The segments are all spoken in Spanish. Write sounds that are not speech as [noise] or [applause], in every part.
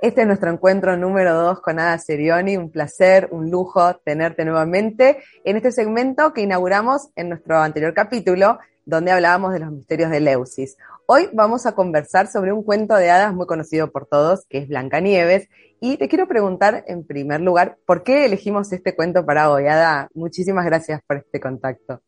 Este es nuestro encuentro número dos con Ada Serioni. Un placer, un lujo tenerte nuevamente en este segmento que inauguramos en nuestro anterior capítulo, donde hablábamos de los misterios de Leusis. Hoy vamos a conversar sobre un cuento de hadas muy conocido por todos, que es Blancanieves. Y te quiero preguntar, en primer lugar, ¿por qué elegimos este cuento para hoy? Ada, muchísimas gracias por este contacto.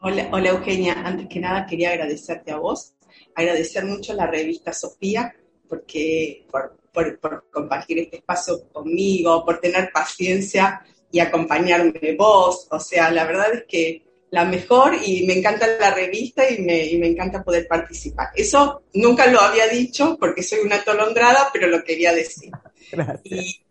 Hola, hola Eugenia. Antes que nada quería agradecerte a vos, agradecer mucho a la revista Sofía, porque por, por, compartir este espacio conmigo, por tener paciencia y acompañarme vos. O sea, la verdad es que la mejor y me encanta la revista y me, y me encanta poder participar. Eso nunca lo había dicho porque soy una tolondrada, pero lo quería decir. [laughs] Y,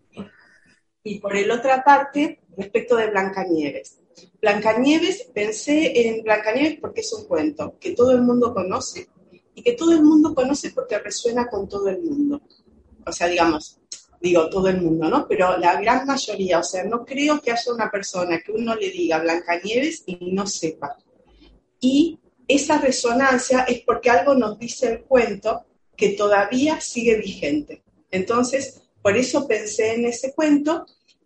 y por el otra parte, respecto de Blancanieves. Blancanieves, pensé en Blancanieves porque es un cuento que todo el mundo conoce y que todo el mundo conoce porque resuena con todo el mundo o sea, digamos, digo todo el mundo, ¿no? Pero la gran mayoría, o sea, no creo que haya una persona que uno le diga Blancanieves y no sepa. Y esa resonancia es porque algo nos dice el cuento que todavía sigue vigente. Entonces, por eso pensé en ese cuento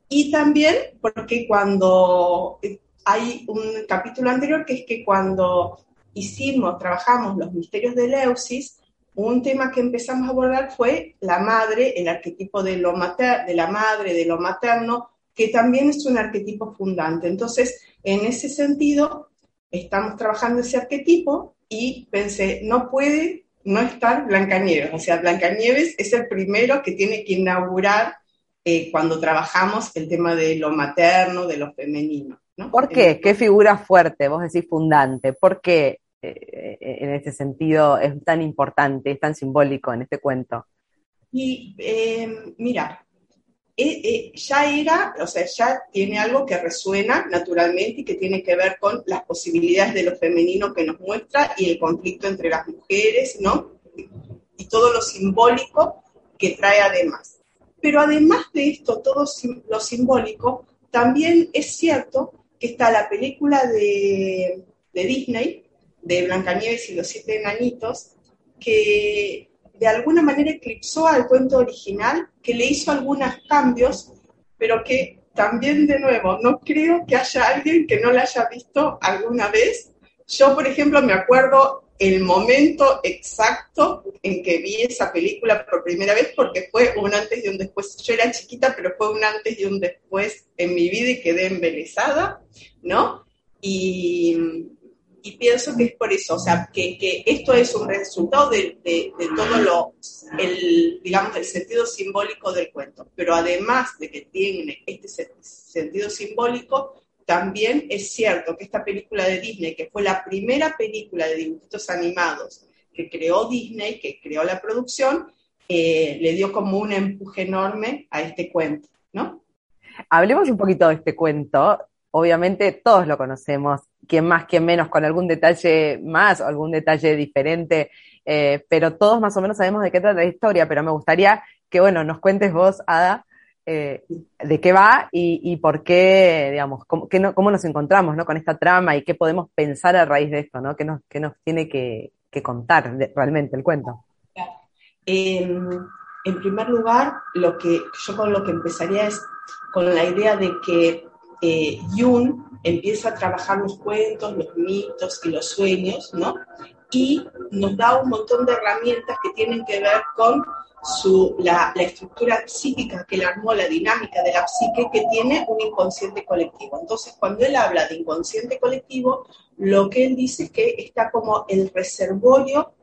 y también porque cuando hay un capítulo anterior que es que cuando hicimos, trabajamos los misterios de Leusis, un tema que empezamos a abordar fue la madre, el arquetipo de, lo mater de la madre, de lo materno, que también es un arquetipo fundante. Entonces, en ese sentido, estamos trabajando ese arquetipo y pensé, no puede no estar Blancanieves. O sea, Blancanieves es el primero que tiene que inaugurar eh, cuando trabajamos el tema de lo materno, de lo femenino. ¿Por qué? ¿Qué figura fuerte? Vos decís fundante. ¿Por qué eh, en este sentido es tan importante, es tan simbólico en este cuento? Y eh, mira, eh, ya era, o sea, ya tiene algo que resuena naturalmente y que tiene que ver con las posibilidades de lo femenino que nos muestra y el conflicto entre las mujeres, ¿no? Y todo lo simbólico que trae además. Pero además de esto, todo lo simbólico, también es cierto que está la película de, de Disney, de Blancanieves y los siete enanitos, que de alguna manera eclipsó al cuento original, que le hizo algunos cambios, pero que también de nuevo, no creo que haya alguien que no la haya visto alguna vez. Yo, por ejemplo, me acuerdo el momento exacto en que vi esa película por primera vez, porque fue un antes y un después. Yo era chiquita, pero fue un antes y un después en mi vida y quedé embelesada, ¿no? Y, y pienso que es por eso, o sea, que, que esto es un resultado de, de, todo lo, el, digamos, el sentido simbólico del cuento. Pero además de que tiene este sentido simbólico, también es cierto que esta película de Disney, que fue la primera película de dibujitos animados que creó Disney, que creó la producción, eh, le dio como un empuje enorme a este cuento, ¿no? Hablemos un poquito de este cuento obviamente todos lo conocemos, quien más, quien menos, con algún detalle más o algún detalle diferente, eh, pero todos más o menos sabemos de qué trata la historia, pero me gustaría que, bueno, nos cuentes vos, Ada, eh, de qué va y, por qué, digamos, cómo, cómo, nos encontramos ¿no? con esta trama y qué podemos pensar a raíz de esto, ¿no? ¿Qué nos, qué nos tiene que, contar realmente el cuento? en primer lugar, lo que yo con lo que empezaría es con la idea de que eh, Jung empieza a trabajar los cuentos, los mitos y los sueños, ¿no? Y nos da un montón de herramientas que tienen que ver con la, la, estructura psíquica que le armó, la dinámica de la psique que tiene un inconsciente colectivo. Entonces, cuando él habla de inconsciente colectivo, lo que él dice es que está como el reservorio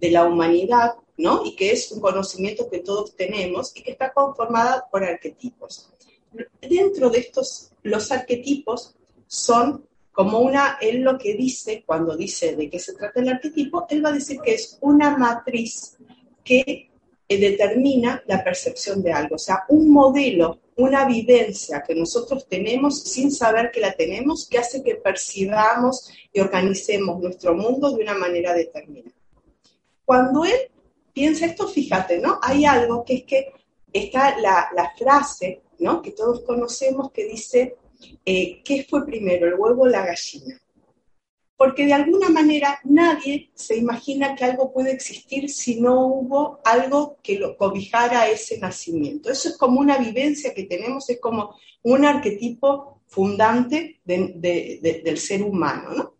de la humanidad, ¿no? Y que es un conocimiento que todos tenemos y que está conformada por arquetipos. Dentro de estos, los arquetipos son como una, él lo que dice, cuando dice de qué se trata el arquetipo, él va a decir que es una matriz que eh, determina la percepción de algo, o sea, un modelo, una vivencia que nosotros tenemos sin saber que la tenemos, que hace que percibamos y organicemos nuestro mundo de una manera determinada. Cuando él piensa esto, fíjate, ¿no? Hay algo que es que está la, frase, ¿no? Que todos conocemos que dice, eh, ¿qué fue primero, el huevo o la gallina? porque de alguna manera nadie se imagina que algo puede existir si no hubo algo que lo cobijara ese nacimiento. Eso es como una vivencia que tenemos, es como un arquetipo fundante del ser humano. ¿no?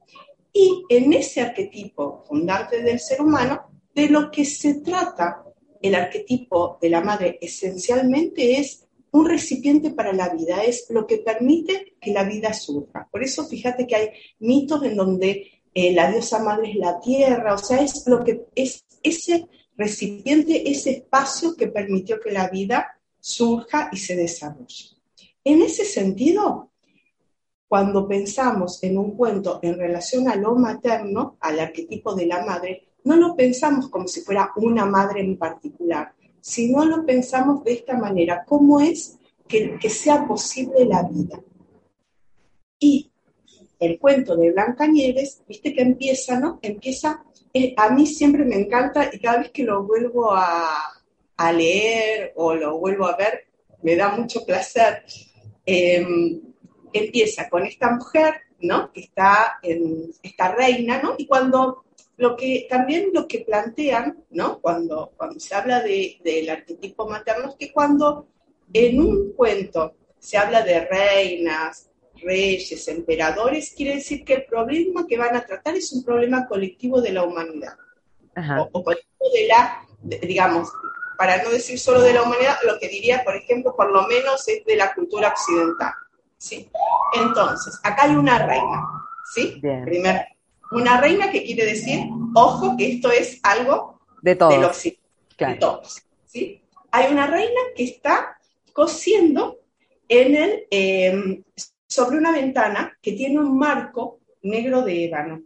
Y en ese arquetipo fundante del ser humano, de lo que se trata el arquetipo de la madre esencialmente es un recipiente para la vida, es lo que permite que la vida surja. Por eso fíjate que hay mitos en donde eh, la diosa madre es la tierra, o sea, es lo que es ese recipiente, ese espacio que permitió que la vida surja y se desarrolle. En ese sentido, cuando pensamos en un cuento en relación a lo materno, al arquetipo de la madre, no lo pensamos como si fuera una madre en particular, si no lo pensamos de esta manera, ¿cómo es que, sea posible la vida? Y el cuento de Blanca Nieves, viste que empieza, ¿no? Empieza, eh, a mí siempre me encanta y cada vez que lo vuelvo a, leer o lo vuelvo a ver, me da mucho placer. Em, empieza con esta mujer, ¿no? Que está en esta reina, ¿no? Y cuando lo que también lo que plantean, ¿no? Cuando, cuando se habla de, del arquetipo materno, es que cuando en un cuento se habla de reinas, reyes, emperadores, quiere decir que el problema que van a tratar es un problema colectivo de la humanidad. O, colectivo de la, digamos, para no decir solo de la humanidad, lo que diría, por ejemplo, por lo menos es de la cultura occidental. ¿sí? Entonces, acá hay una reina, ¿sí? Primer una reina que quiere decir, ojo, que esto es algo de todos. De, todos ¿sí? Hay una reina que está cosiendo en el, em, sobre una ventana que tiene un marco negro de ébano.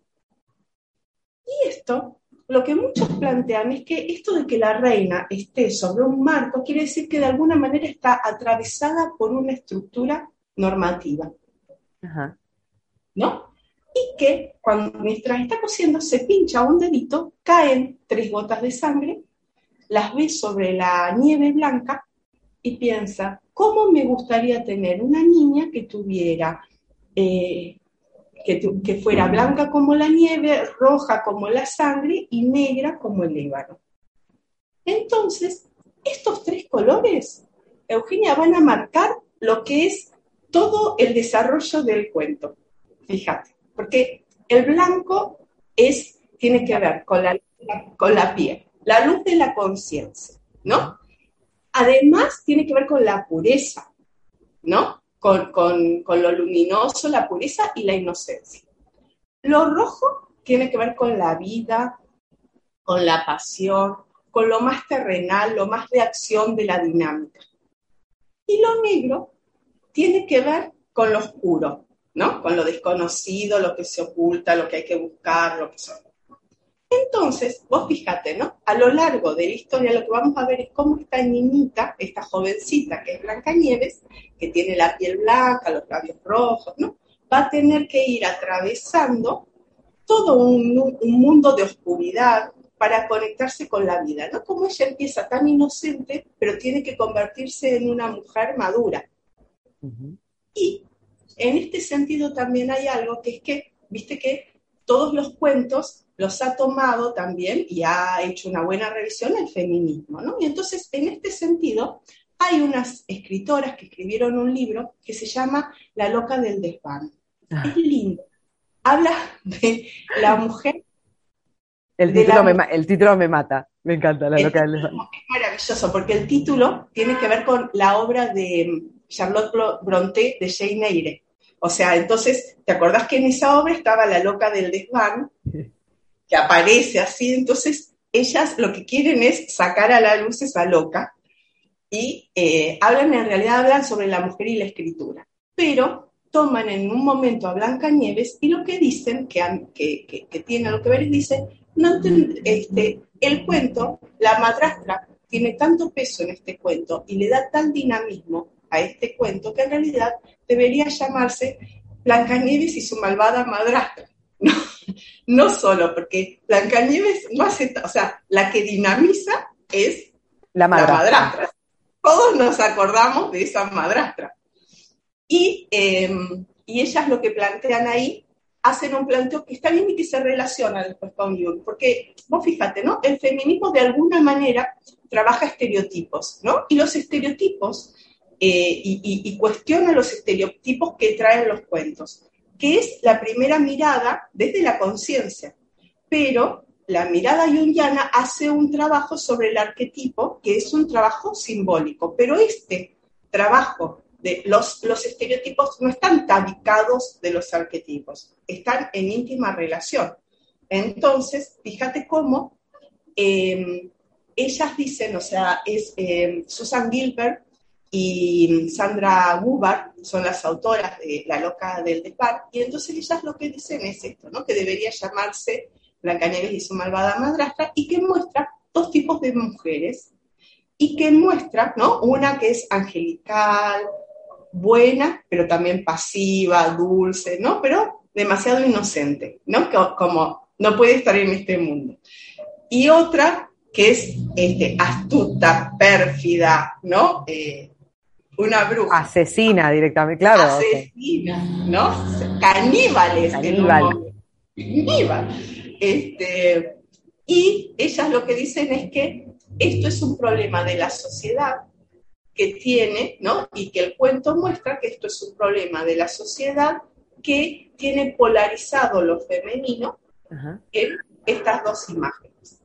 Y esto, lo que muchos plantean es que esto de que la reina esté sobre un marco quiere decir que de alguna manera está atravesada por una estructura normativa. Ajá. ¿No? Y que cuando, mientras está cosiendo se pincha un dedito, caen tres gotas de sangre, las ve sobre la nieve blanca y piensa, ¿cómo me gustaría tener una niña que tuviera, eh, que, que, fuera blanca como la nieve, roja como la sangre y negra como el ébano? Entonces, estos tres colores, Eugenia, van a marcar lo que es todo el desarrollo del cuento. Fíjate porque el blanco es, tiene que ver con la, con la piel, la luz de la conciencia, ¿no? Además, tiene que ver con la pureza, ¿no? Con, con, lo luminoso, la pureza y la inocencia. Lo rojo tiene que ver con la vida, con la pasión, con lo más terrenal, lo más de acción de la dinámica. Y lo negro tiene que ver con lo oscuro, ¿no? Con lo desconocido, lo que se oculta, lo que hay que buscar, lo que son. Entonces, vos fíjate, ¿no? A lo largo de la historia lo que vamos a ver es cómo esta niñita, esta jovencita que es Blanca Nieves, que tiene la piel blanca, los labios rojos, ¿no? Va a tener que ir atravesando todo un, un mundo de oscuridad para conectarse con la vida, ¿no? Como ella empieza tan inocente, pero tiene que convertirse en una mujer madura. Y en este sentido también hay algo que es que, viste que todos los cuentos los ha tomado también y ha hecho una buena revisión el feminismo, ¿no? Y entonces, en este sentido, hay unas escritoras que escribieron un libro que se llama La loca del desván. Ah. Es lindo. Habla de la [laughs] mujer. El título, me, el título me mata. Me encanta, La loca del desván. Es maravilloso porque el título tiene que ver con la obra de Charlotte Brontë de Jane Eyre. O sea, entonces, ¿te acordás que en esa obra estaba la loca del desván, [laughs] que aparece así? Entonces, ellas lo que quieren es sacar a la luz esa loca. y eh, hablan, en realidad hablan sobre la mujer y la escritura, pero toman en un momento a Blancanieves y lo que dicen, que, que, que, tiene algo que ver, es dice, no este, el cuento, la madrastra tiene tanto peso en este cuento y le da tal dinamismo a este cuento que en realidad debería llamarse Blancanieves y su malvada madrastra. [laughs] No, no solo porque Blancanieves no hace, o sea, la que dinamiza es la madrastra. Todos nos acordamos de esa madrastra. Y, em, y ellas lo que plantean ahí, hacen un planteo que está bien y que se relaciona después con Jung, porque vos fíjate, ¿no? El feminismo de alguna manera trabaja estereotipos, ¿no? Y los estereotipos, eh, y, cuestiona los estereotipos que traen los cuentos, que es la primera mirada desde la conciencia, pero la mirada jungiana hace un trabajo sobre el arquetipo, que es un trabajo simbólico, pero este trabajo de los, los estereotipos no están tabicados de los arquetipos, están en íntima relación. Entonces, fíjate cómo em, ellas dicen, o sea, es em, Susan Gilbert y Sandra Gubar son las autoras de La loca del Depar, y entonces ellas lo que dicen es esto, ¿no? que debería llamarse Blancanieves y su malvada madrastra, y que muestra dos tipos de mujeres, y que muestra, ¿no? Una que es angelical, buena, pero también pasiva, dulce, ¿no? Pero demasiado inocente, ¿no? Como no puede estar en este mundo. Y otra que es este, astuta, pérfida, ¿no? Eh, una bruja. Asesina directamente, claro. Asesina, ¿no? Caníbales. Caníbal. Caníbal. Este, y ellas lo que dicen es que esto es un problema de la sociedad que tiene, ¿no? Y que el cuento muestra que esto es un problema de la sociedad que tiene polarizado lo femenino en estas dos imágenes.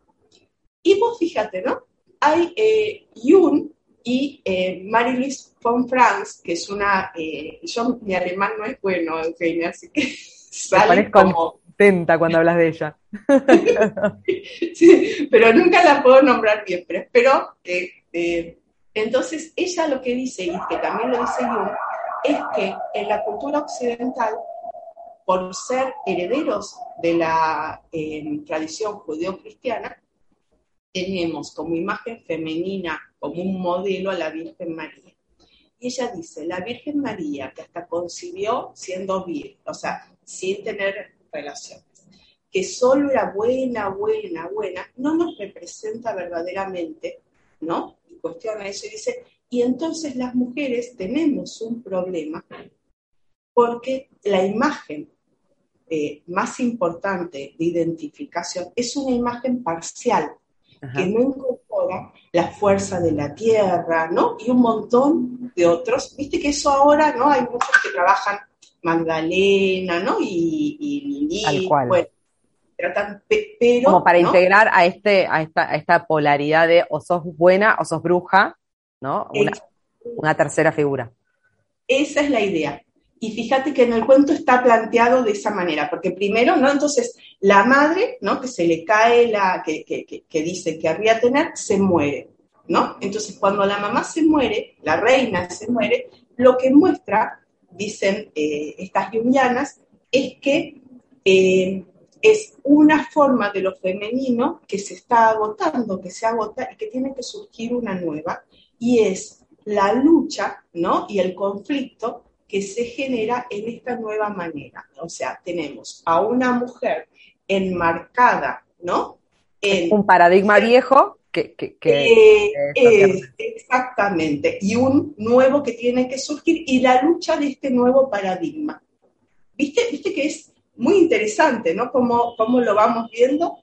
Y vos fíjate, ¿no? Hay eh, Jung y eh, Marie-Louise von Franz, que es una, eh, yo mi alemán no es bueno, Eugenia, así que [laughs] sale como cuando hablas de ella. [laughs] sí, pero nunca la puedo nombrar bien, pero espero que... Eh, entonces, ella lo que dice, y que también lo dice yo, es que en la cultura occidental, por ser herederos de la eh, tradición judeo-cristiana, tenemos como imagen femenina, como un modelo a la Virgen María. Y ella dice, la Virgen María, que hasta concibió siendo virgen, o sea, sin tener relaciones, que solo era buena, buena, buena, no nos representa verdaderamente, ¿no? Y cuestiona eso y dice, y entonces las mujeres tenemos un problema porque la imagen eh, más importante de identificación es una imagen parcial, que no incorpora la fuerza de la tierra, ¿no? Y un montón de otros. Viste que eso ahora, ¿no? Hay muchos que trabajan Magdalena, ¿no? Y, y Bueno, tratan, pero... Como para integrar a, este, a, esta, a esta polaridad de o sos buena o sos bruja, ¿no? Una, una tercera figura. Esa es la idea. Y fíjate que en el cuento está planteado de esa manera, porque primero, ¿no? Entonces, la madre, ¿no? Que se le cae la, que, que, que, dice que habría tener, se muere, ¿no? Entonces, cuando la mamá se muere, la reina se muere, lo que muestra dicen eh, estas jungianas, es que eh, es una forma de lo femenino que se está agotando, que se agota y que tiene que surgir una nueva, y es la lucha ¿no? y el conflicto que se genera en esta nueva manera. O sea, tenemos a una mujer enmarcada, ¿no? En, un paradigma viejo que, eh, exactamente, y un nuevo que tiene que surgir y la lucha de este nuevo paradigma. ¿Viste, ¿Viste que es muy interesante, ¿no? Cómo, cómo lo vamos viendo.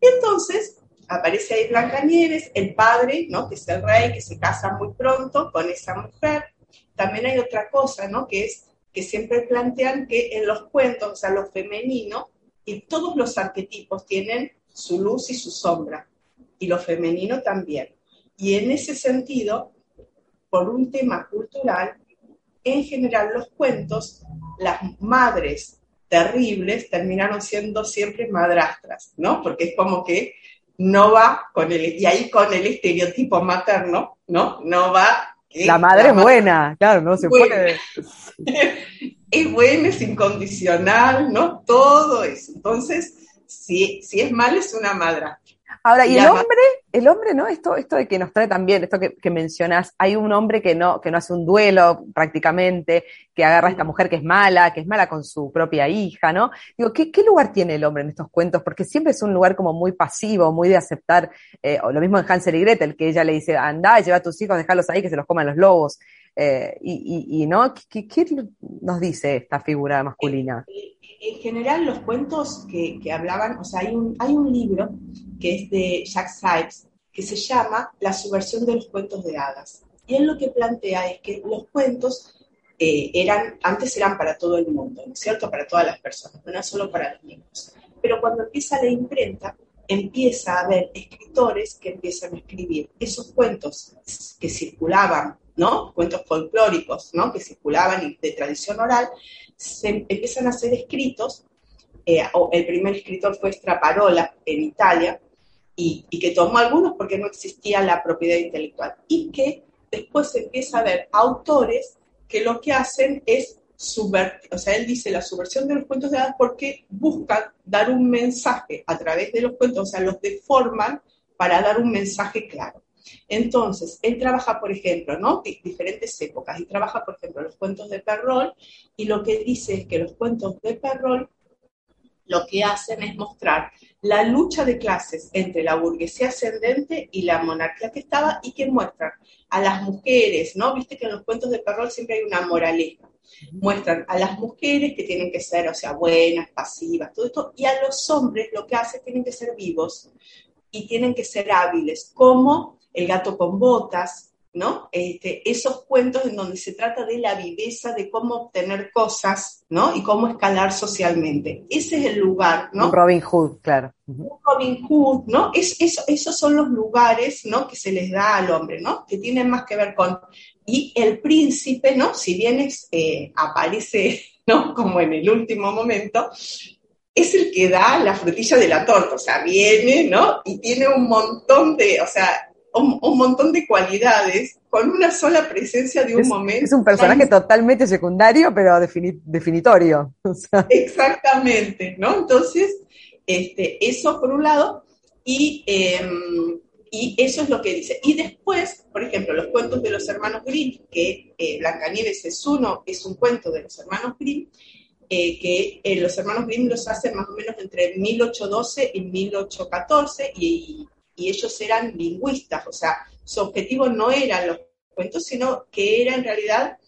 Y entonces aparece ahí Blancanieves, el padre, ¿no? Que es el rey, que se casa muy pronto con esa mujer. También hay otra cosa, ¿no? Que es que siempre plantean que en los cuentos, o sea, lo femenino, y todos los arquetipos tienen su luz y su sombra y lo femenino también. Y en ese sentido, por un tema cultural, en general los cuentos, las madres terribles terminaron siendo siempre madrastras, ¿no? Porque es como que no va con el, y ahí con el estereotipo materno, ¿no? No va. La madre es buena, claro, no se puede. [laughs] es buena, es incondicional, ¿no? Todo eso. Entonces, si, si es mal, es una madre. Ahora, y el hombre, el hombre, ¿no? Esto, esto de que nos trae también, esto que, mencionas, hay un hombre que no, que no hace un duelo prácticamente, que agarra a esta mujer que es mala, que es mala con su propia hija, ¿no? Digo, ¿qué, lugar tiene el hombre en estos cuentos? Porque siempre es un lugar como muy pasivo, muy de aceptar, eh, o lo mismo en Hansel y Gretel, que ella le dice, anda, lleva a tus hijos, déjalos ahí, que se los coman los lobos. Eh, y, y, ¿no? ¿Qué, nos dice esta figura masculina? En general, los cuentos que, que hablaban, o sea, hay un, hay un libro que es de Jack Sipes, que se llama La subversión de los cuentos de hadas. Y él lo que plantea es que los cuentos eh, eran, antes eran para todo el mundo, ¿no es cierto? Para todas las personas, no era solo para los niños. Pero cuando empieza la imprenta, empieza a haber escritores que empiezan a escribir esos cuentos que circulaban, ¿no? Cuentos folclóricos, ¿no? Que circulaban de tradición oral, se empiezan a ser escritos. Eh, el primer escritor fue Straparola en Italia, y, que tomó algunos porque no existía la propiedad intelectual. Y que después empieza a ver autores que lo que hacen es subvertir, o sea, él dice la subversión de los cuentos de hadas porque buscan dar un mensaje a través de los cuentos, o sea, los deforman para dar un mensaje claro. Entonces, él trabaja, por ejemplo, ¿no? diferentes épocas, y trabaja, por ejemplo, los cuentos de Perrol, y lo que dice es que los cuentos de Perrol lo que hacen es mostrar la lucha de clases entre la burguesía ascendente y la monarquía que estaba y que muestran a las mujeres, ¿no? Viste que en los cuentos de Perrol siempre hay una moraleja. Muestran a las mujeres que tienen que ser, o sea, buenas, pasivas, todo esto, y a los hombres lo que hacen tienen que ser vivos y tienen que ser hábiles, como el gato con botas, ¿no? Este, esos cuentos en donde se trata de la viveza, de cómo obtener cosas, ¿no? Y cómo escalar socialmente. Ese es el lugar, ¿no? Robin Hood, claro. Robin Hood, ¿no? Es, esos son los lugares, ¿no? Que se les da al hombre, ¿no? Que tienen más que ver con... Y el príncipe, ¿no? Si bien eh, aparece, [laughs] ¿no? Como en el último momento, es el que da la frutilla de la torta, o sea, viene, ¿no? Y tiene un montón de, o sea, un, montón de cualidades con una sola presencia de un momento. Es un personaje totalmente secundario, pero definitorio. [laughs] Exactamente, ¿no? Entonces, este, eso por un lado, y, em, y eso es lo que dice. Y después, por ejemplo, los cuentos de los hermanos Grimm, que eh, Blancanieves es uno, es un cuento de los hermanos Grimm, eh, que eh, los hermanos Grimm los hacen más o menos entre 1812 y 1814, y, y ellos eran lingüistas, o sea, su objetivo no eran los cuentos, sino que era en realidad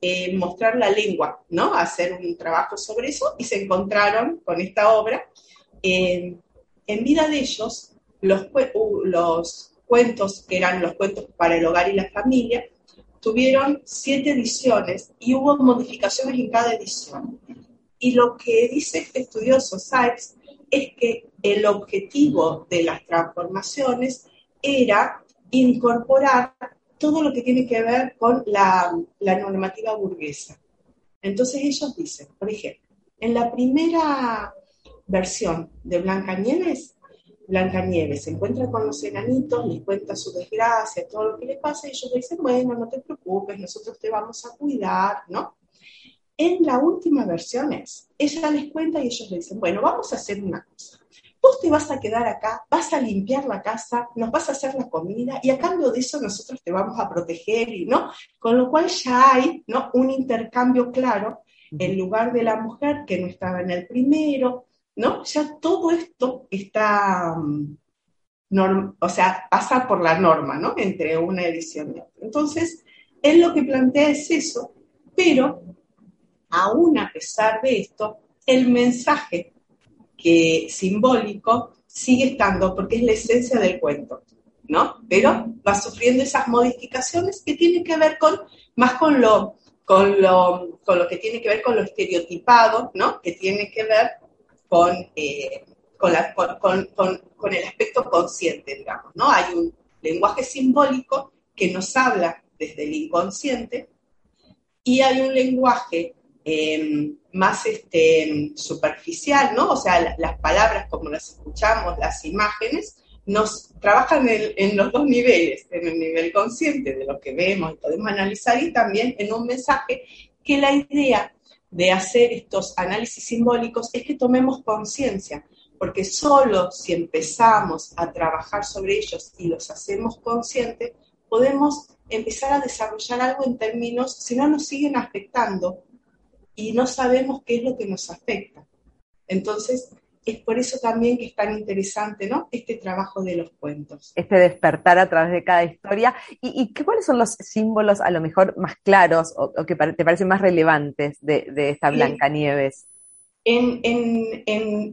eh, mostrar la lengua, ¿no? Hacer un trabajo sobre eso y se encontraron con esta obra. en vida de ellos, los, los cuentos, que eran los cuentos para el hogar y la familia, tuvieron siete ediciones y hubo modificaciones en cada edición. Y lo que dice este estudioso, Sykes, es que el objetivo de las transformaciones era incorporar todo lo que tiene que ver con la, normativa burguesa. Entonces ellos dicen, por ejemplo, en la primera versión de Blancanieves, Blancanieves se encuentra con los enanitos, les cuenta su desgracia, todo lo que le pasa, y ellos dicen, bueno, no te preocupes, nosotros te vamos a cuidar, ¿no? En la última versión es, ella les cuenta y ellos le dicen, bueno, vamos a hacer una cosa. Vos te vas a quedar acá, vas a limpiar la casa, nos vas a hacer la comida y a cambio de eso nosotros te vamos a proteger, y ¿no? Con lo cual ya hay, ¿no? Un intercambio claro en lugar de la mujer que no estaba en el primero, ¿no? Ya todo esto está, mm, o sea, pasa por la norma, ¿no? Entre una edición y otra. Entonces, él lo que plantea es eso, pero aún a pesar de esto, el mensaje que simbólico sigue estando porque es la esencia del cuento, ¿no? Pero va sufriendo esas modificaciones que tienen que ver con más con lo con lo, con lo que tiene que ver con lo estereotipado, ¿no? Que tiene que ver con, eh, con, con, con, el aspecto consciente, digamos, ¿no? Hay un lenguaje simbólico que nos habla desde el inconsciente y hay un lenguaje Em, más este, superficial, ¿no? O sea, las palabras como las escuchamos, las imágenes, nos trabajan en, los dos niveles, en el nivel consciente de lo que vemos y podemos analizar y también en un mensaje que la idea de hacer estos análisis simbólicos es que tomemos conciencia, porque solo si empezamos a trabajar sobre ellos y los hacemos conscientes, podemos empezar a desarrollar algo en términos, si no nos siguen afectando y no sabemos qué es lo que nos afecta. Entonces, es por eso también que es tan interesante, ¿no? Este trabajo de los cuentos. Este despertar a través de cada historia. ¿Y, cuáles son los símbolos a lo mejor más claros o, que te parecen más relevantes de, esta Blancanieves? En, en,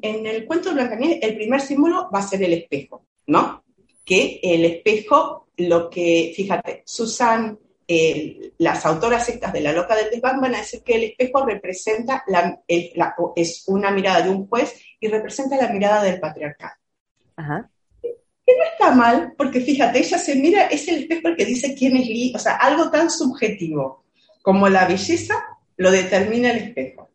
en, el cuento de Blancanieves, el primer símbolo va a ser el espejo, ¿no? Que el espejo, lo que, fíjate, Susan las autoras estas de La Loca del Desván van a decir que el espejo representa, la, es una mirada de un juez y representa la mirada del patriarcado. Ajá. Que no está mal, porque fíjate, ella se mira, es el espejo el que dice quién es Lee, o sea, algo tan subjetivo como la belleza lo determina el espejo.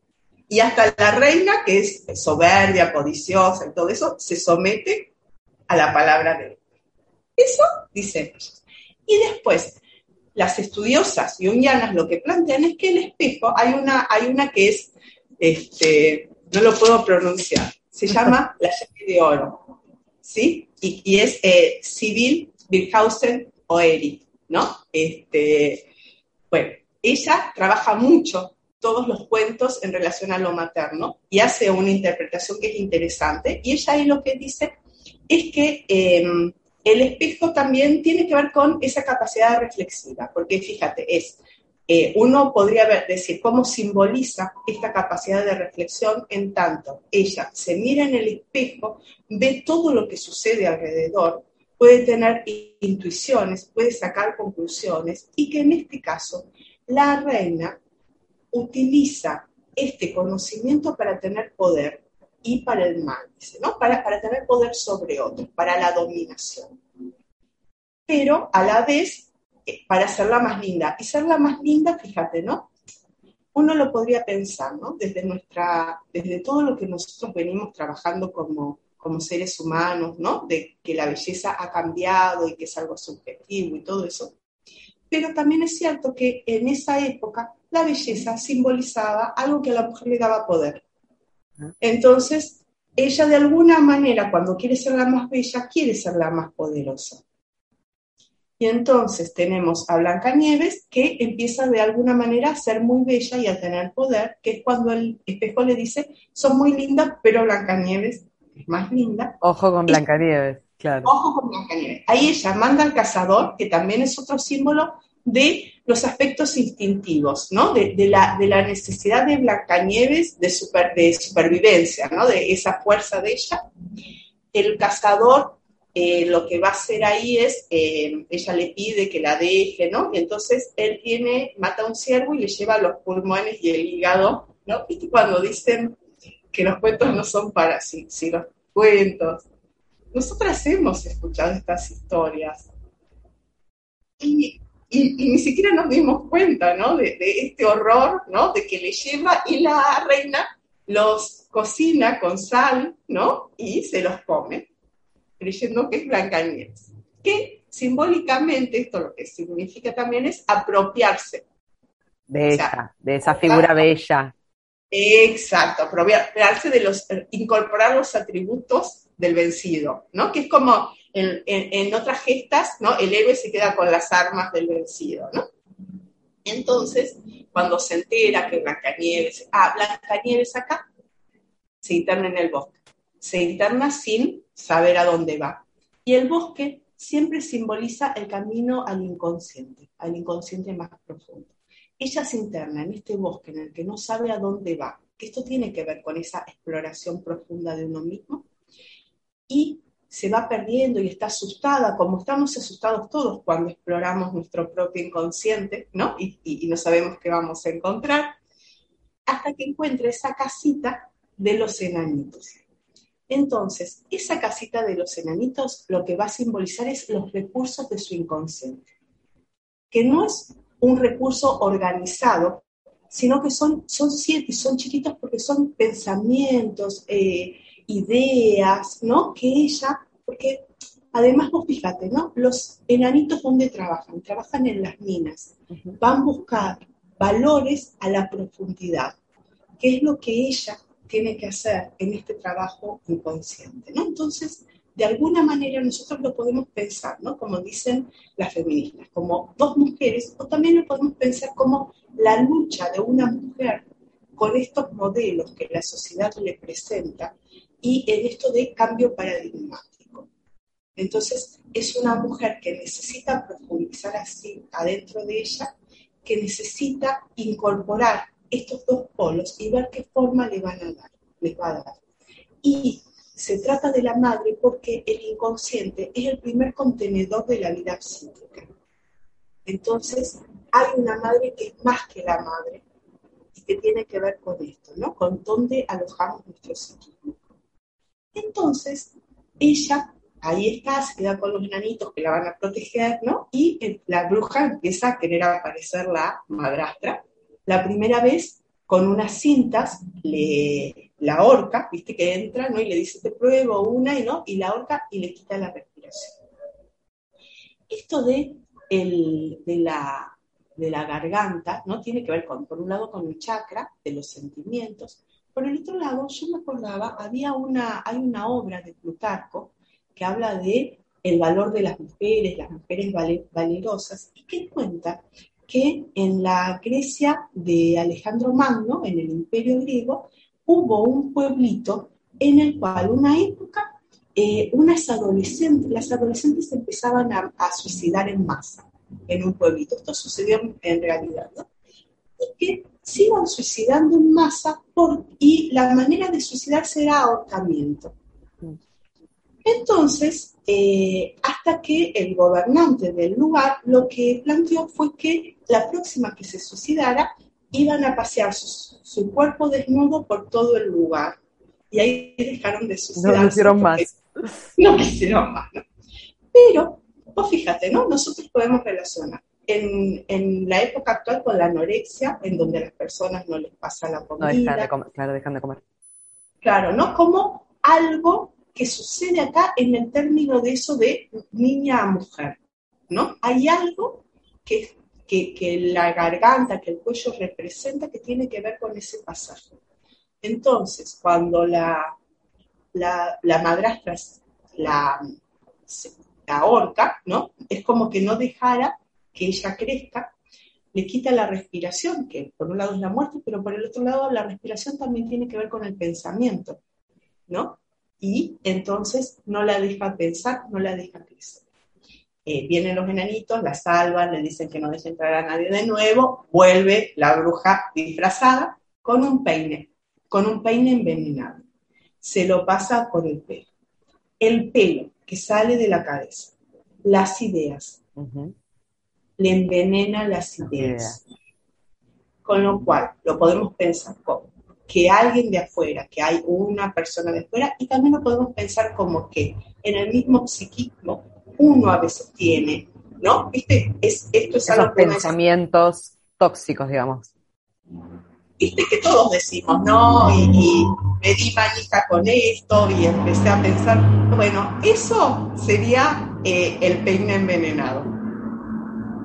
Y hasta la reina, que es soberbia, codiciosa y todo eso, se somete a la palabra de él. Eso dicen ellos. Y después, las estudiosas jungianas lo que plantean es que el espejo, hay una, hay una que es, este, no lo puedo pronunciar, se [laughs] llama la llave de oro, ¿sí? Y, es eh, Sibyl Birkhausen Oeri, ¿no? Este, bueno, ella trabaja mucho todos los cuentos en relación a lo materno y hace una interpretación que es interesante. Y ella ahí lo que dice es que em, el espejo también tiene que ver con esa capacidad reflexiva, porque fíjate, es, eh, uno podría decir cómo simboliza esta capacidad de reflexión en tanto ella se mira en el espejo, ve todo lo que sucede alrededor, puede tener intuiciones, puede sacar conclusiones y que en este caso la reina utiliza este conocimiento para tener poder y para el mal, ¿no? Para, para tener poder sobre otros, para la dominación. Pero a la vez, eh, para hacerla más linda. Y serla más linda, fíjate, ¿no? Uno lo podría pensar, ¿no? Desde, nuestra, desde todo lo que nosotros venimos trabajando como, como seres humanos, ¿no? De que la belleza ha cambiado y que es algo subjetivo y todo eso. Pero también es cierto que en esa época la belleza simbolizaba algo que a la mujer le daba poder. Entonces, ella de alguna manera, cuando quiere ser la más bella, quiere ser la más poderosa. Y entonces tenemos a Blancanieves que empieza de alguna manera a ser muy bella y a tener poder, que es cuando el espejo le dice, son muy lindas, pero Blancanieves es más linda. Ojo con Blancanieves, claro. Ojo con Blancanieves. Ahí ella manda al cazador, que también es otro símbolo de los aspectos instintivos, ¿no? De, la, necesidad de Blancanieves de, de supervivencia, ¿no? De esa fuerza de ella. El cazador eh, lo que va a hacer ahí es, eh, ella le pide que la deje, ¿no? Y entonces él tiene, mata a un ciervo y le lleva los pulmones y el hígado, ¿no? Y cuando dicen que los cuentos no son para sí, sí los cuentos. Nosotras hemos escuchado estas historias. Y y, ni siquiera nos dimos cuenta, ¿no? De, este horror, ¿no? De que le lleva y la reina los cocina con sal, ¿no? Y se los come, creyendo que es Blancanieves. Que simbólicamente esto lo que significa también es apropiarse. De esa, de esa figura bella. Exacto, apropiarse de los, incorporar los atributos del vencido, ¿no? Que es como en, otras gestas, ¿no? El héroe se queda con las armas del vencido. Entonces, cuando se entera que Blancanieves, ah, Blancanieves acá, se interna en el bosque. Se interna sin saber a dónde va. Y el bosque siempre simboliza el camino al inconsciente, al inconsciente más profundo. Ella se interna en este bosque en el que no sabe a dónde va, que esto tiene que ver con esa exploración profunda de uno mismo, y se va perdiendo y está asustada, como estamos asustados todos cuando exploramos nuestro propio inconsciente, ¿no? Y, no sabemos qué vamos a encontrar, hasta que encuentra esa casita de los enanitos. Entonces, esa casita de los enanitos lo que va a simbolizar es los recursos de su inconsciente, que no es un recurso organizado, sino que son, son siete son chiquitos porque son pensamientos, eh, ideas, ¿no? Que ella, porque Además, vos fíjate, ¿no? Los enanitos, ¿dónde trabajan? Trabajan en las minas. Van a buscar valores a la profundidad, que es lo que ella tiene que hacer en este trabajo inconsciente, ¿no? Entonces, de alguna manera nosotros lo podemos pensar, ¿no? Como dicen las feministas, como dos mujeres, o también lo podemos pensar como la lucha de una mujer con estos modelos que la sociedad le presenta y en esto de cambio paradigmático. Entonces, es una mujer que necesita profundizar así adentro de ella, que necesita incorporar estos dos polos y ver qué forma le van a dar, les va a dar. Y se trata de la madre porque el inconsciente es el primer contenedor de la vida psíquica. Entonces, hay una madre que es más que la madre y que tiene que ver con esto, ¿no? Con dónde alojamos nuestro psiquismo. Entonces, ella, ahí está, se queda con los enanitos que la van a proteger, ¿no? Y la bruja empieza a querer aparecer la madrastra. La primera vez, con unas cintas, le la horca, viste que entra, ¿no? Y le dice, te pruebo una y no, y la horca y le quita la respiración. Esto de, el, de, la, de la garganta, ¿no? Tiene que ver con, por un lado, con el chakra de los sentimientos. Por el otro lado, yo me acordaba, había una, hay una obra de Plutarco que habla de el valor de las mujeres, las mujeres valerosas, y que cuenta que en la Grecia de Alejandro Magno, en el imperio griego, hubo un pueblito en el cual una época eh, unas adolescentes, las adolescentes empezaban a, suicidar en masa en un pueblito. Esto sucedió en realidad, ¿no? Y que se iban suicidando en masa por, y la manera de suicidarse era ahorcamiento. Entonces, eh, hasta que el gobernante del lugar lo que planteó fue que la próxima que se suicidara iban a pasear su, cuerpo desnudo por todo el lugar. Y ahí dejaron de suceder. No quisieron más. No quisieron más. Pero, vos fíjate, ¿no? Nosotros podemos relacionar en, en, la época actual con la anorexia, en donde las personas no les pasa la comida. No, dejan de comer, claro, dejan de comer. Claro, ¿no? Como algo que sucede acá en el término de eso de niña a mujer, ¿no? Hay algo que que, la garganta, que el cuello representa, que tiene que ver con ese pasaje. Entonces, cuando la, la, la madrastra la, la ahorca, ¿no? Es como que no dejara que ella crezca, le quita la respiración, que por un lado es la muerte, pero por el otro lado la respiración también tiene que ver con el pensamiento, ¿no? Y entonces no la deja pensar, no la deja crecer. Eh, vienen los enanitos, la salvan, le dicen que no deje entrar a nadie de nuevo, vuelve la bruja disfrazada con un peine, con un peine envenenado. Se lo pasa por el pelo. El pelo que sale de la cabeza, las ideas, le envenena las ideas. Con lo cual, lo podemos pensar como que alguien de afuera, que hay una persona de afuera, y también lo podemos pensar como que en el mismo psiquismo uno a veces tiene, ¿no? ¿Viste? Es, esto es Esos pensamientos tóxicos, digamos. Viste que todos decimos, ¿no? Y, me di manija con esto y empecé a pensar, bueno, eso sería eh, el peine envenenado.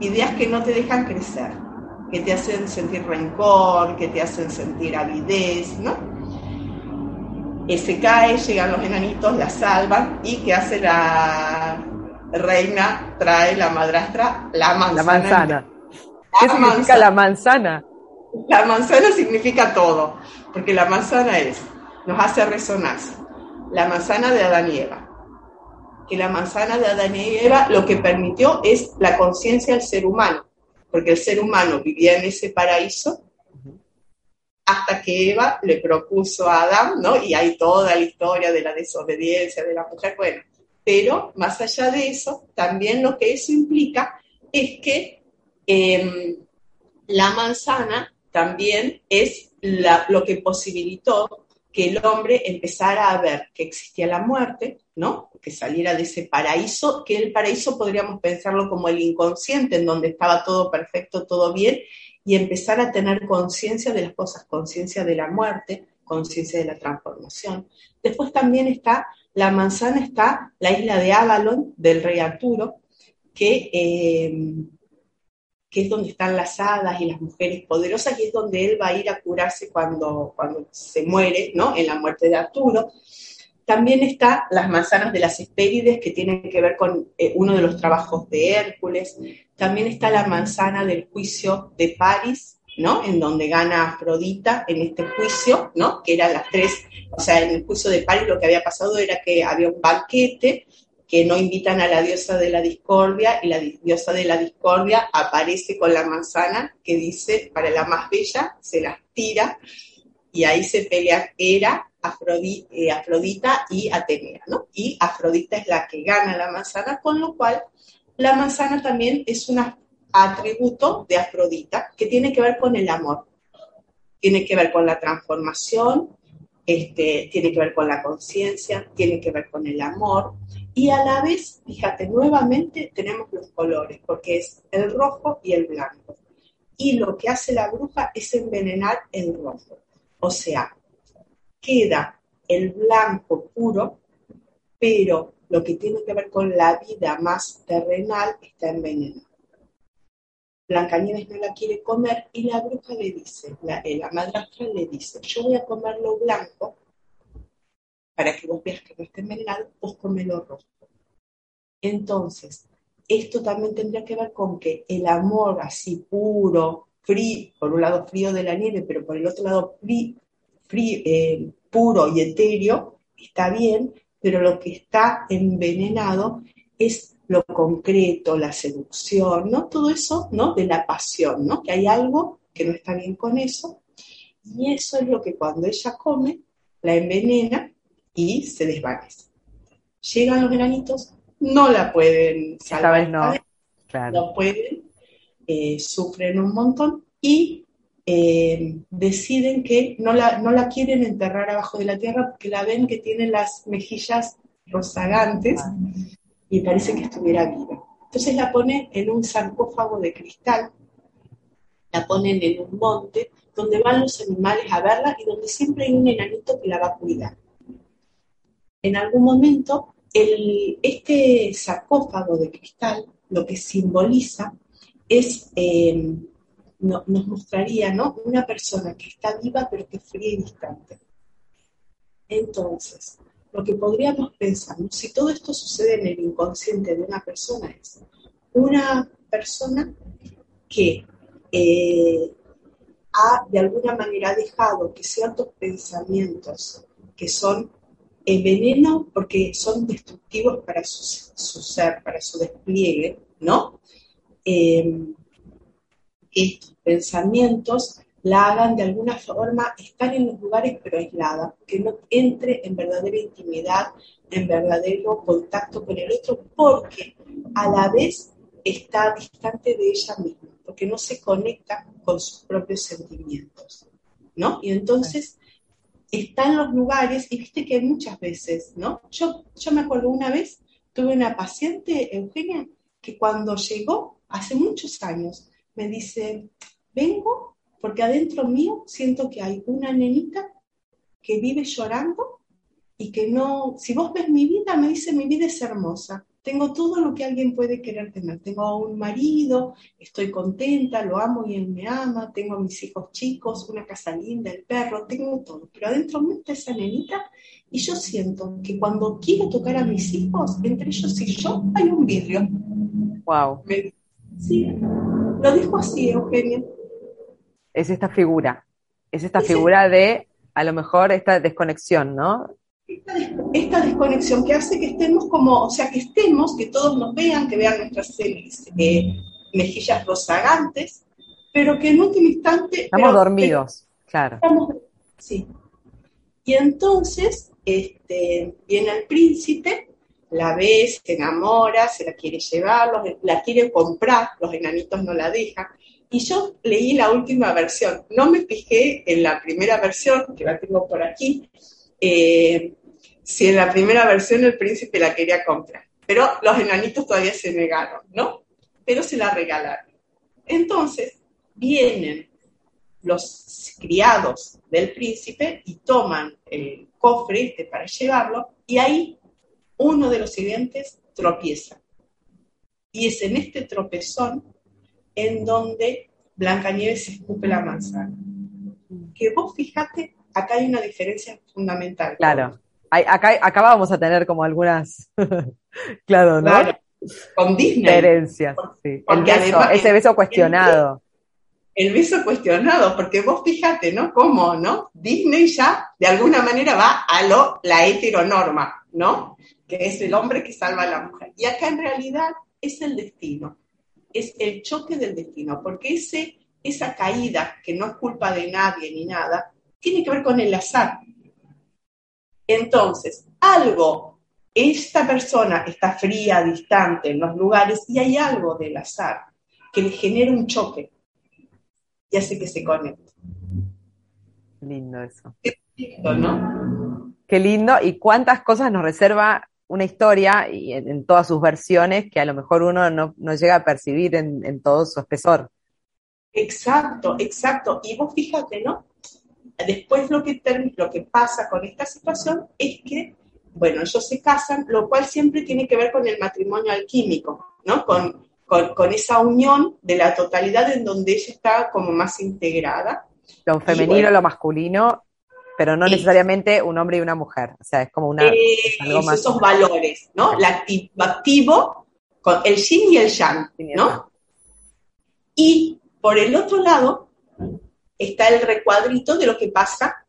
Ideas que no te dejan crecer, que te hacen sentir rencor, que te hacen sentir avidez, ¿no? se cae, llegan los enanitos, la salvan y ¿qué hace la, reina trae la madrastra la manzana. La manzana. ¿Qué significa la manzana? La manzana significa todo, porque la manzana es, nos hace resonar. La manzana de Adán y Eva. Que la manzana de Adán y Eva lo que permitió es la conciencia del ser humano, porque el ser humano vivía en ese paraíso hasta que Eva le propuso a Adán, ¿no? Y hay toda la historia de la desobediencia de la mujer. Bueno, pero más allá de eso, también lo que eso implica es que em, la manzana también es lo que posibilitó que el hombre empezara a ver que existía la muerte, ¿no? Que saliera de ese paraíso, que el paraíso podríamos pensarlo como el inconsciente, en donde estaba todo perfecto, todo bien, y empezar a tener conciencia de las cosas, conciencia de la muerte, conciencia de la transformación. Después también está, la manzana está la isla de Avalon del rey Arturo, que, eh, que es donde están las hadas y las mujeres poderosas, y es donde él va a ir a curarse cuando, cuando se muere, ¿no? En la muerte de Arturo. También está las manzanas de las Hespérides, que tienen que ver con eh, uno de los trabajos de Hércules. También está la manzana del juicio de París, ¿no? En donde gana Afrodita en este juicio, ¿no? Que eran las tres, o sea, en el juicio de París lo que había pasado era que había un banquete que no invitan a la diosa de la discordia y la diosa de la discordia aparece con la manzana que dice, para la más bella, se las tira y ahí se pelea Hera eh, Afrodita, y Atenea. Y Afrodita es la que gana la manzana, con lo cual la manzana también es un atributo de Afrodita que tiene que ver con el amor, tiene que ver con la transformación, este, tiene que ver con la conciencia, tiene que ver con el amor y a la vez, fíjate, nuevamente tenemos los colores, porque es el rojo y el blanco. Y lo que hace la bruja es envenenar el rojo. O sea, queda el blanco puro, pero lo que tiene que ver con la vida más terrenal está envenenado. Blancanieves no la quiere comer y la bruja le dice, la, eh, la madrastra le dice, yo voy a comer lo blanco para que vos veas que no está envenenado, vos come lo rojo. Entonces, esto también tendría que ver con que el amor así puro, frío, por un lado frío de la nieve, pero por el otro lado frío, eh, puro y etéreo, está bien, pero lo que está envenenado es lo concreto, la seducción, ¿no? Todo eso, ¿no? De la pasión, ¿no? Que hay algo que no está bien con eso. Y eso es lo que cuando ella come, la envenena y se desvanece. Llegan los granitos, no la pueden salvar. no. No pueden, eh, sufren un montón y eh, deciden que no la, no la quieren enterrar abajo de la tierra porque la ven que tiene las mejillas rozagantes y parece que estuviera viva. Entonces la ponen en un sarcófago de cristal, la ponen en un monte donde van los animales a verla y donde siempre hay un enanito que la va a cuidar. En algún momento, este sarcófago de cristal lo que simboliza es eh, nos mostraría ¿no? una persona que está viva pero que es fría y distante. Entonces, lo que podríamos pensar, si todo esto sucede en el inconsciente de una persona, es una persona que eh, ha de alguna manera dejado que ciertos pensamientos que son veneno porque son destructivos para su, ser, para su despliegue, ¿no? Eh, estos pensamientos la hagan de alguna forma estar en los lugares pero aislada, que no entre en verdadera intimidad, en verdadero contacto con el otro, porque a la vez está distante de ella misma, porque no se conecta con sus propios sentimientos, ¿no? Y entonces está en los lugares, y viste que muchas veces, ¿no? Yo, yo me acuerdo una vez, tuve una paciente, Eugenia, que cuando llegó, hace muchos años, me dice, vengo porque adentro mío siento que hay una nenita que vive llorando y que no, si vos ves mi vida, me dice, mi vida es hermosa. Tengo todo lo que alguien puede querer tener. Tengo un marido, estoy contenta, lo amo y él me ama, tengo a mis hijos chicos, una casa linda, el perro, tengo todo. Pero adentro mío está esa nenita y yo siento que cuando quiero tocar a mis hijos, entre ellos y yo, hay un vidrio. Wow. sí, lo dijo así, Eugenia. Es esta figura, es esta figura de, a lo mejor, esta desconexión, ¿no? Esta, desconexión que hace que estemos como, o sea, que estemos, que todos nos vean, que vean nuestras eh, mejillas rozagantes, pero que en último instante... Estamos dormidos, claro. sí. Y entonces este, viene el príncipe la ve, se enamora, se la quiere llevar, la quiere comprar, los enanitos no la dejan. Y yo leí la última versión, no me fijé en la primera versión, que la tengo por aquí, eh, si en la primera versión el príncipe la quería comprar. Pero los enanitos todavía se negaron, ¿no? Pero se la regalaron. Entonces, vienen los criados del príncipe y toman el cofre este para llevarlo y ahí uno de los sirvientes tropieza. Y es en este tropezón en donde Blancanieves escupe la manzana. Que vos fíjate, acá hay una diferencia fundamental. Claro. acá, acá vamos a tener como algunas, [laughs] claro, ¿no? Con Disney. Diferencias, sí. El beso, ese beso cuestionado. El, el beso cuestionado, porque vos fíjate, ¿no? Cómo, ¿no? Disney ya de alguna manera va a lo, la heteronorma, ¿no? Que es el hombre que salva a la mujer. Y acá en realidad es el destino, es el choque del destino, porque ese, esa caída, que no es culpa de nadie ni nada, tiene que ver con el azar. Entonces, algo, esta persona está fría, distante en los lugares y hay algo del azar que le genera un choque y hace que se conecte. Lindo eso. Qué lindo, ¿no? Qué lindo y cuántas cosas nos reserva una historia y en, todas sus versiones que a lo mejor uno no, llega a percibir en, todo su espesor. Exacto, exacto. Y vos fíjate, ¿no? Después lo que, lo que pasa con esta situación es que, bueno, ellos se casan, lo cual siempre tiene que ver con el matrimonio alquímico, ¿no? Con, con, esa unión de la totalidad en donde ella está como más integrada. Lo femenino, lo masculino pero no necesariamente un hombre y una mujer. O sea, es como una. Eh, esos valores, ¿no? El activo, con el yin y el yang, ¿no? Y por el otro lado está el recuadrito de lo que pasa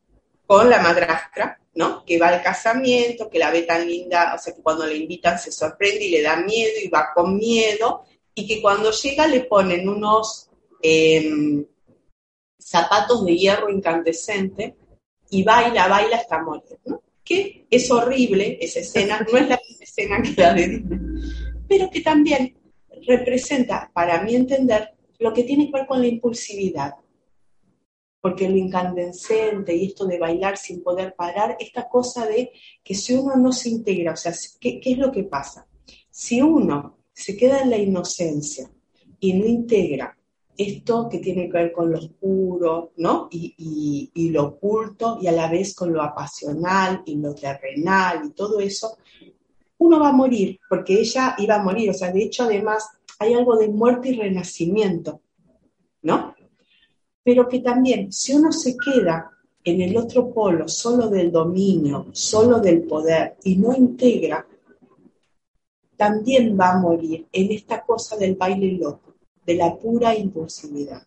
con la madrastra, ¿no? Que va al casamiento, que la ve tan linda, o sea, que cuando le invitan se sorprende y le da miedo y va con miedo, y que cuando llega le ponen unos em, zapatos de hierro incandescente y baila, baila hasta morir, ¿no? Que es horrible esa escena, no es la misma escena que la de Disney, pero que también representa, para mi entender, lo que tiene que ver con la impulsividad. Porque lo incandescente y esto de bailar sin poder parar, esta cosa de que si uno no se integra, o sea, ¿qué, es lo que pasa? Si uno se queda en la inocencia y no integra esto que tiene que ver con lo oscuro, ¿no? Y, lo oculto, y a la vez con lo apasional y lo terrenal y todo eso, uno va a morir, porque ella iba a morir, o sea, de hecho además hay algo de muerte y renacimiento, ¿no? Pero que también, si uno se queda en el otro polo, solo del dominio, solo del poder, y no integra, también va a morir en esta cosa del baile loco de la pura impulsividad.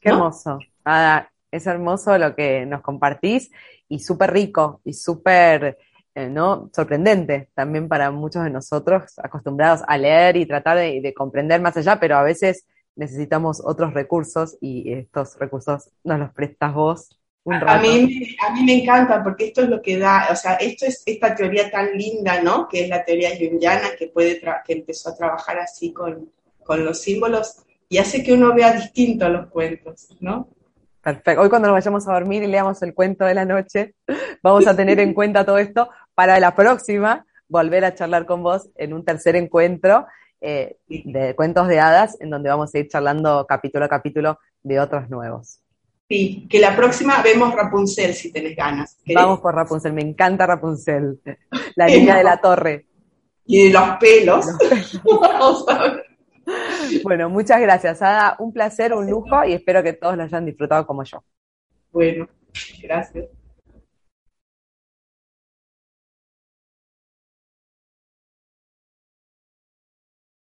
Qué hermoso. Ah, es hermoso lo que nos compartís y súper rico y súper eh, ¿no? sorprendente también para muchos de nosotros acostumbrados a leer y tratar de, comprender más allá, pero a veces necesitamos otros recursos y estos recursos nos los prestas vos. Un a, mí, a mí me encanta porque esto es lo que da, o sea, esto es esta teoría tan linda, ¿no? Que es la teoría jungiana que, puede que empezó a trabajar así con, con los símbolos y hace que uno vea distinto los cuentos, ¿no? Perfecto. Hoy cuando nos vayamos a dormir y leamos el cuento de la noche, [laughs] vamos a tener en [laughs] cuenta todo esto para la próxima volver a charlar con vos en un tercer encuentro eh, de cuentos de hadas, en donde vamos a ir charlando capítulo a capítulo de otros nuevos. Sí, que la próxima vemos Rapunzel si tenés ganas. Vamos por Rapunzel, me encanta Rapunzel, la niña de la torre. Y de los pelos. [laughs] Bueno, muchas gracias, Ada. Un placer, un lujo y espero que todos lo hayan disfrutado como yo. Bueno, gracias.